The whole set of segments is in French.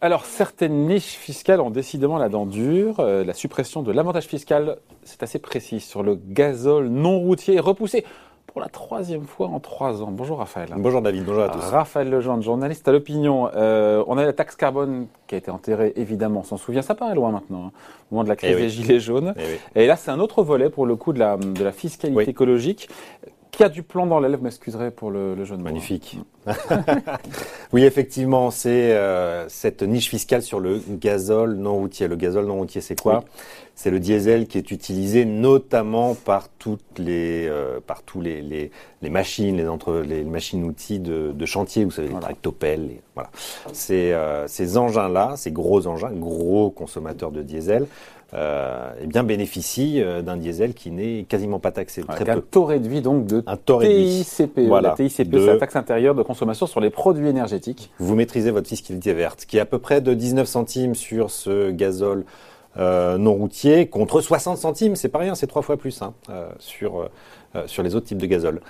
Alors, certaines niches fiscales ont décidément la dent dure. Euh, la suppression de l'avantage fiscal, c'est assez précis, sur le gazole non routier repoussé pour la troisième fois en trois ans. Bonjour Raphaël. Bonjour David, bonjour à tous. Raphaël Legendre, journaliste à l'opinion. Euh, on a la taxe carbone qui a été enterrée, évidemment, on s'en souvient, ça paraît loin maintenant, hein, au moment de la crise Eh oui. des Gilets jaunes. Eh Et là, c'est un autre volet pour le coup de la, de la fiscalité Oui. écologique. Qui a du plan dans l'aile, vous m'excuserez pour le, le jeu de mots. Magnifique. oui, effectivement, c'est euh, cette niche fiscale sur le gazole non routier. Le gazole non routier, c'est quoi C'est le diesel qui est utilisé notamment par toutes les, euh, par tous les, les, les machines, les entre les machines-outils de, de chantier. Vous savez, les Voilà. tractopelles. les- voilà. Ces, euh, ces engins-là, ces gros engins, gros consommateurs de diesel, euh, eh bien bénéficient euh, d'un diesel qui n'est quasiment pas taxé. Avec Très un peu. taux réduit donc de Un taux. TICPE. Voilà. La TICPE, De- c'est la taxe intérieure de consommation sur les produits énergétiques. vous maîtrisez votre fiscalité verte, qui est à peu près de 19 centimes sur ce gazole euh, non routier, contre 60 centimes, c'est pas rien, c'est trois fois plus hein, euh, sur, euh, sur les autres types de gazole.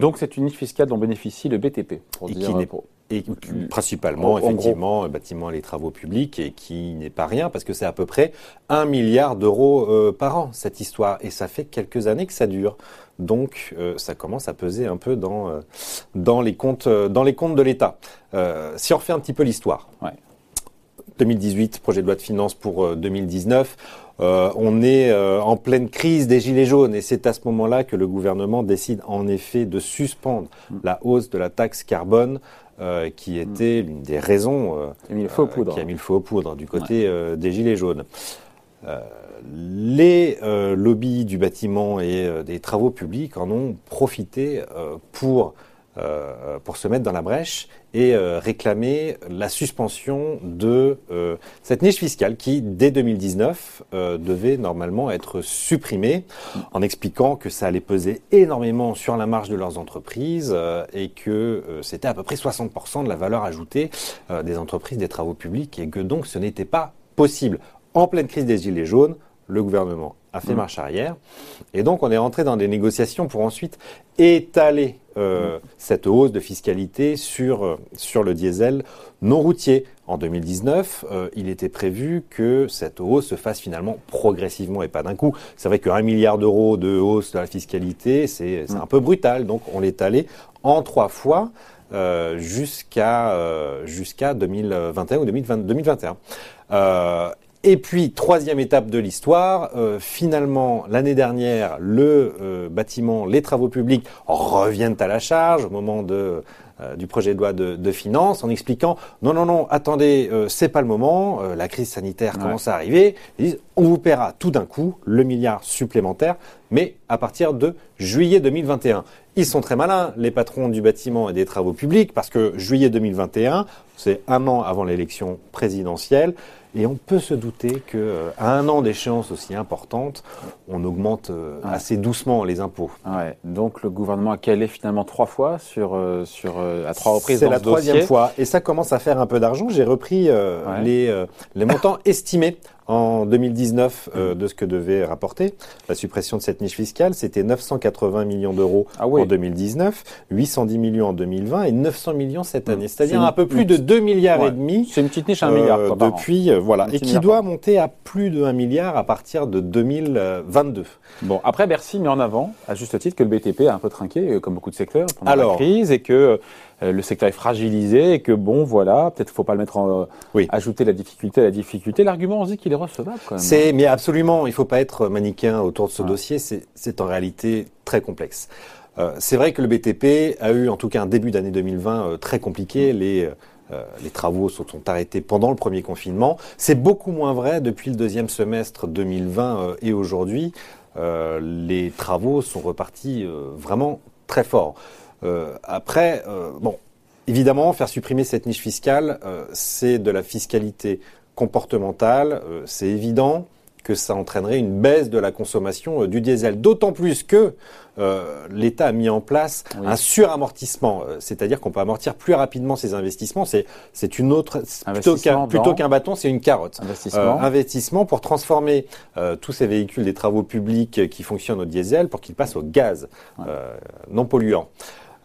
Donc c'est une niche fiscale dont bénéficie le BTP. Pour Et dire, qui n'est- pour- et principalement, En- en effectivement, euh, bâtiments et les travaux publics, et qui n'est pas rien, parce que c'est à peu près un milliard d'euros euh, par an, cette histoire. Et ça fait quelques années que ça dure. Donc, euh, ça commence à peser un peu dans, euh, dans, les, comptes, euh, dans les comptes de l'État. Euh, si on refait un petit peu l'histoire. Ouais. 2018, projet de loi de finances pour euh, 2019. Euh, on est euh, en pleine crise des gilets jaunes et c'est à ce moment-là que le gouvernement décide en effet de suspendre Mm. la hausse de la taxe carbone euh, qui était l'une des raisons euh, qui a mis le feu aux euh, poudres. qui a mis le feu aux poudres du côté des gilets jaunes. Les lobbies du bâtiment et des travaux publics en ont profité pour pour se mettre dans la brèche et euh, réclamer la suspension de euh, cette niche fiscale qui, dès 2019, euh, devait normalement être supprimée, en expliquant que ça allait peser énormément sur la marge de leurs entreprises euh, et que euh, c'était à peu près 60% de la valeur ajoutée euh, des entreprises des travaux publics et que donc ce n'était pas possible. En pleine crise des Gilets jaunes, le gouvernement a fait Mmh. marche arrière et donc on est rentré dans des négociations pour ensuite étaler euh, cette hausse de fiscalité sur, euh, sur le diesel non routier. En 2019, euh, il était prévu que cette hausse se fasse finalement progressivement et pas d'un coup. C'est vrai qu'un milliard d'euros de hausse de la fiscalité, c'est c'est un peu brutal, donc on l'étalait en trois fois euh, jusqu'à euh, jusqu'à 2021 ou 2020 2021. Et puis, troisième étape de l'histoire, euh, finalement, l'année dernière, le euh, bâtiment, les travaux publics reviennent à la charge au moment de, euh, du projet de loi de, de finances en expliquant non, non, non, attendez, euh, c'est pas le moment, euh, la crise sanitaire Ouais. commence à arriver. Ils disent on vous paiera tout d'un coup le milliard supplémentaire, mais à partir de juillet 2021. Ils sont très malins, les patrons du bâtiment et des travaux publics, parce que juillet 2021, c'est un an avant l'élection présidentielle. Et on peut se douter que euh, à un an d'échéance aussi importante, on augmente euh, Ouais. assez doucement les impôts. Ouais. Donc le gouvernement a calé finalement trois fois sur, euh, sur, euh, à trois reprises C'est la ce troisième dossier. fois et ça commence à faire un peu d'argent. J'ai repris Ouais. les, les montants estimés en 2019 euh, de ce que devait rapporter la suppression de cette niche fiscale. C'était 980 millions d'euros Ah oui. en 2019, 810 millions en 2020 et 900 millions cette année. C'est C'est-à-dire un peu plus de 2 milliards Ouais. et demi C'est une petite niche, un euh, milliard. quoi, par an. depuis euh, voilà et qui doit monter à plus de 1 milliard à partir de 2022. Bon, après, Bercy met en avant, à juste titre, que le BTP a un peu trinqué, euh, comme beaucoup de secteurs, pendant Alors. la crise, et que euh, le secteur est fragilisé, et que bon, voilà, peut-être faut pas le mettre en. euh, Oui. Ajouter la difficulté à la difficulté. L'argument, on se dit qu'il est recevable quand même. C'est, mais absolument, il faut pas être manichéen autour de ce dossier. C'est, c'est en réalité très complexe. Euh, c'est vrai que le BTP a eu, en tout cas, un début d'année 2020 euh, très compliqué. Les euh, les travaux se sont arrêtés pendant le premier confinement. C'est beaucoup moins vrai depuis le deuxième semestre 2020 euh, et aujourd'hui. Euh, les travaux sont repartis euh, vraiment très fort. Euh, après, euh, bon, évidemment, faire supprimer cette niche fiscale, euh, c'est de la fiscalité comportementale. euh, c'est évident que ça entraînerait une baisse de la consommation euh, du diesel. D'autant plus que euh, l'État a mis en place Oui. un suramortissement, euh, c'est-à-dire qu'on peut amortir plus rapidement ses investissements. C'est, c'est une autre, plutôt qu'un, plutôt dans- qu'un bâton, c'est une carotte. Investissement. Investissement pour transformer euh, tous ces véhicules des travaux publics qui fonctionnent au diesel pour qu'ils passent au gaz Ouais. euh, non polluant.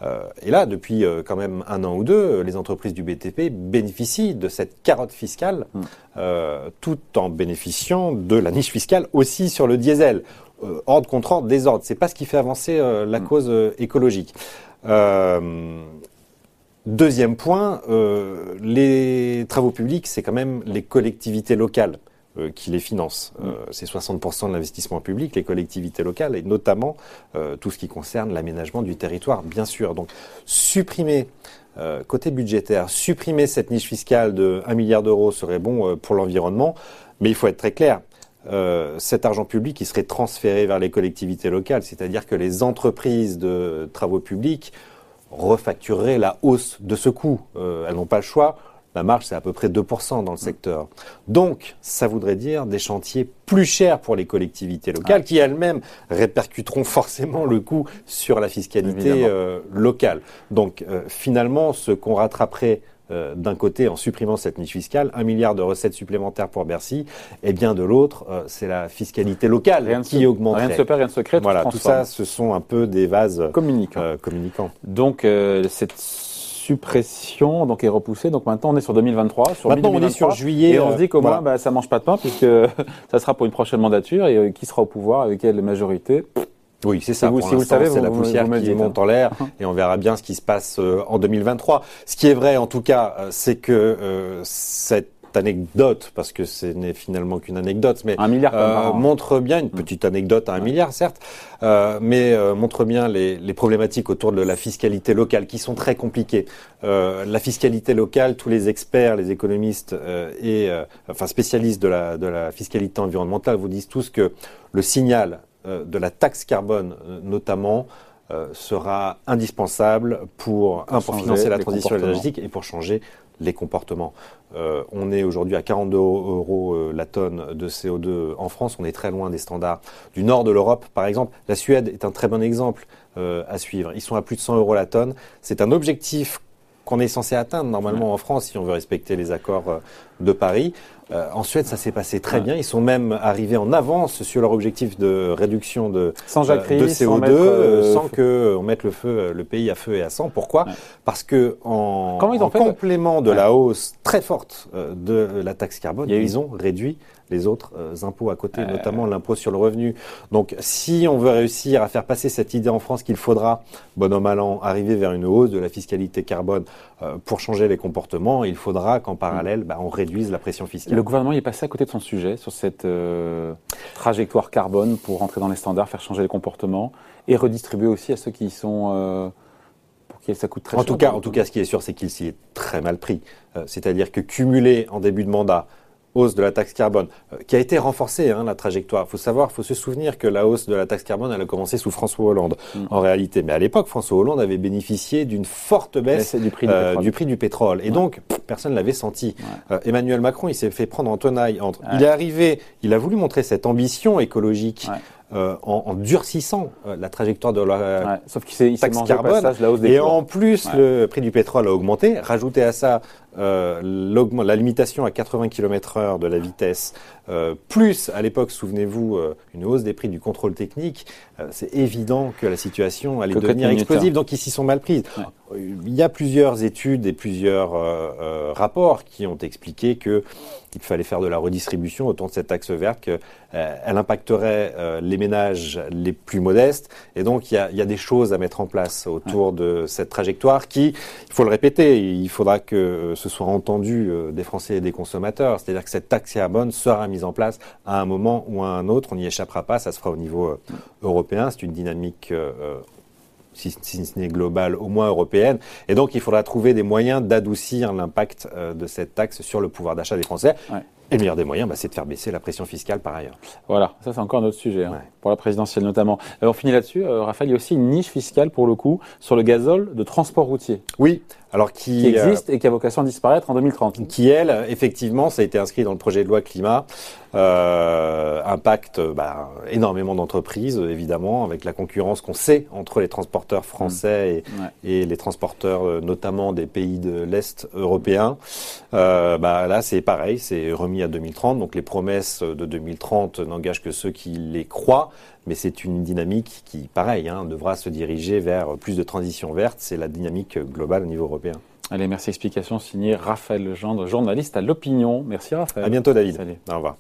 Euh, et là, depuis euh, quand même un an ou deux, les entreprises du BTP bénéficient de cette carotte fiscale, Mm. euh, tout en bénéficiant de la niche fiscale aussi sur le diesel. Euh, ordre contre ordre, désordre. C'est pas ce qui fait avancer euh, la Mm. cause euh, écologique. Euh, Deuxième point, euh, les travaux publics, c'est quand même les collectivités locales euh, qui les financent. Euh, c'est 60% de l'investissement public, les collectivités locales, et notamment euh, tout ce qui concerne l'aménagement du territoire, bien sûr. Donc, supprimer, côté budgétaire, supprimer cette niche fiscale de 1 milliard d'euros serait bon pour l'environnement, mais il faut être très clair. Euh, cet argent public, il serait transféré vers les collectivités locales, c'est-à-dire que les entreprises de travaux publics refactureraient la hausse de ce coût. Euh, elles n'ont pas le choix. La marge, c'est à peu près 2% dans le secteur. Donc, ça voudrait dire des chantiers plus chers pour les collectivités locales, qui elles-mêmes répercuteront forcément le coût sur la fiscalité euh, locale. Donc, euh, finalement, ce qu'on rattraperait euh, d'un côté en supprimant cette niche fiscale, un milliard de recettes supplémentaires pour Bercy, et bien de l'autre, euh, c'est la fiscalité locale Rien qui augmenterait. Rien ne se perd, rien ne se crée. Voilà, tout transforme. ça, ce sont un peu des vases communique. euh, communicants. Donc euh, cette suppression donc est repoussée. Donc maintenant on est sur 2023. Sur Maintenant, on est 2023, sur juillet. Et on se dit qu'au euh, moins voilà. bah, ça mange pas de pain puisque ça sera pour une prochaine mandature et euh, qui sera au pouvoir avec quelle majorité. Oui, c'est ça. vous- Pour si vous le savez, c'est la vous- poussière vous qui monte en l'air et on verra bien ce qui se passe euh, en 2023. Ce qui est vrai, en tout cas, c'est que euh, cette anecdote, parce que ce n'est finalement qu'une anecdote, mais Un milliard euh, montre bien une petite anecdote à un milliard, certes, euh, mais euh, montre bien les, les problématiques autour de la fiscalité locale qui sont très compliquées. La fiscalité locale, tous les experts, les économistes et enfin spécialistes de la, de la fiscalité environnementale vous disent tous que le signal de la taxe carbone, notamment, euh, sera indispensable pour, un, pour financer la transition énergétique et pour changer les comportements. Euh, on est aujourd'hui à 42 euros euh, la tonne de CO2 en France. On est très loin des standards du nord de l'Europe, par exemple. La Suède est un très bon exemple euh, à suivre. Ils sont à plus de 100 euros la tonne. C'est un objectif qu'on est censé atteindre normalement en France si on veut respecter les accords euh, de Paris. Euh, en Suède, ça s'est passé très Ouais. bien. Ils sont même arrivés en avance sur leur objectif de réduction de, Sans euh, jacquerie, de sans CO2 mettre, euh, sans que on mette le feu, le pays à feu et à sang. Pourquoi Ouais. Parce que en, Comment ils ont en fait complément de la hausse très forte de la taxe carbone, Il ils ont réduit les autres euh, impôts à côté, Euh. notamment l'impôt sur le revenu. Donc, si on veut réussir à faire passer cette idée en France qu'il faudra, bon an mal an, arriver vers une hausse de la fiscalité carbone euh, pour changer les comportements, il faudra qu'en parallèle, bah, on réduise la pression fiscale. Le gouvernement est passé à côté de son sujet sur cette euh, trajectoire carbone pour rentrer dans les standards, faire changer les comportements et redistribuer aussi à ceux qui sont pour qui ça coûte très En cher. tout cas, en tout cas, ce qui est sûr, c'est qu'il s'y est très mal pris. Euh, C'est-à-dire que cumulé en début de mandat, hausse de la taxe carbone, euh, qui a été renforcée, hein, la trajectoire. Il faut savoir, il faut se souvenir que la hausse de la taxe carbone, elle a commencé sous François Hollande, Mm. en réalité. Mais à l'époque, François Hollande avait bénéficié d'une forte baisse c'est du prix du euh, pétrole. du prix du pétrole. Et Ouais. donc, pff, personne ne l'avait senti. Ouais. Euh, Emmanuel Macron, il s'est fait prendre en tenaille entre. Ouais. Il est arrivé, il a voulu montrer cette ambition écologique euh, en, en durcissant euh, la trajectoire de la, Ouais, Sauf qu'il s'est il s'est taxe carbone. passage la hausse des Et cours. en plus, Ouais. le prix du pétrole a augmenté. Rajoutez à ça euh, la limitation à 80 km heure de la vitesse, euh, plus à l'époque, souvenez-vous, euh, une hausse des prix du contrôle technique. c'est évident que la situation allait devenir explosive. Donc ils s'y sont mal prises. Ouais. Il y a plusieurs études et plusieurs rapports qui ont expliqué que il fallait faire de la redistribution autour de cette taxe verte, qu'elle elle impacterait les ménages les plus modestes. Et donc, il y a, il y a des choses à mettre en place autour de cette trajectoire qui, il faut le répéter, il faudra que ce soit entendu euh, des Français et des consommateurs. C'est-à-dire que cette taxe carbone sera mise en place à un moment ou à un autre. On n'y échappera pas. Ça se fera au niveau euh, européen. C'est une dynamique euh, si, ce n'est globale, au moins européenne. Et donc, il faudra trouver des moyens d'adoucir l'impact de cette taxe sur le pouvoir d'achat des Français. Et le meilleur des moyens, bah, c'est de faire baisser la pression fiscale par ailleurs. Voilà, ça c'est encore un autre sujet, hein, Ouais. pour la présidentielle notamment. Euh, on finit là-dessus, euh, Raphaël, il y a aussi une niche fiscale pour le coup sur le gazole de transport routier Oui, alors qui, qui euh, existe et qui a vocation à disparaître en 2030. qui elle, effectivement, ça a été inscrit dans le projet de loi climat. Euh, impacte bah, énormément d'entreprises, évidemment, avec la concurrence qu'on sait entre les transporteurs français Mmh. Ouais. et, et les transporteurs, euh, notamment des pays de l'Est européen. Euh, bah, là, c'est pareil, c'est remis à 2030. Donc les promesses de 2030 n'engagent que ceux qui les croient. Mais c'est une dynamique qui, pareil, hein, devra se diriger vers plus de transition verte. C'est la dynamique globale au niveau européen. Allez, merci. Explication signée Raphaël Legendre, journaliste à l'Opinion. Merci Raphaël. À bientôt, David. Salut. Au revoir.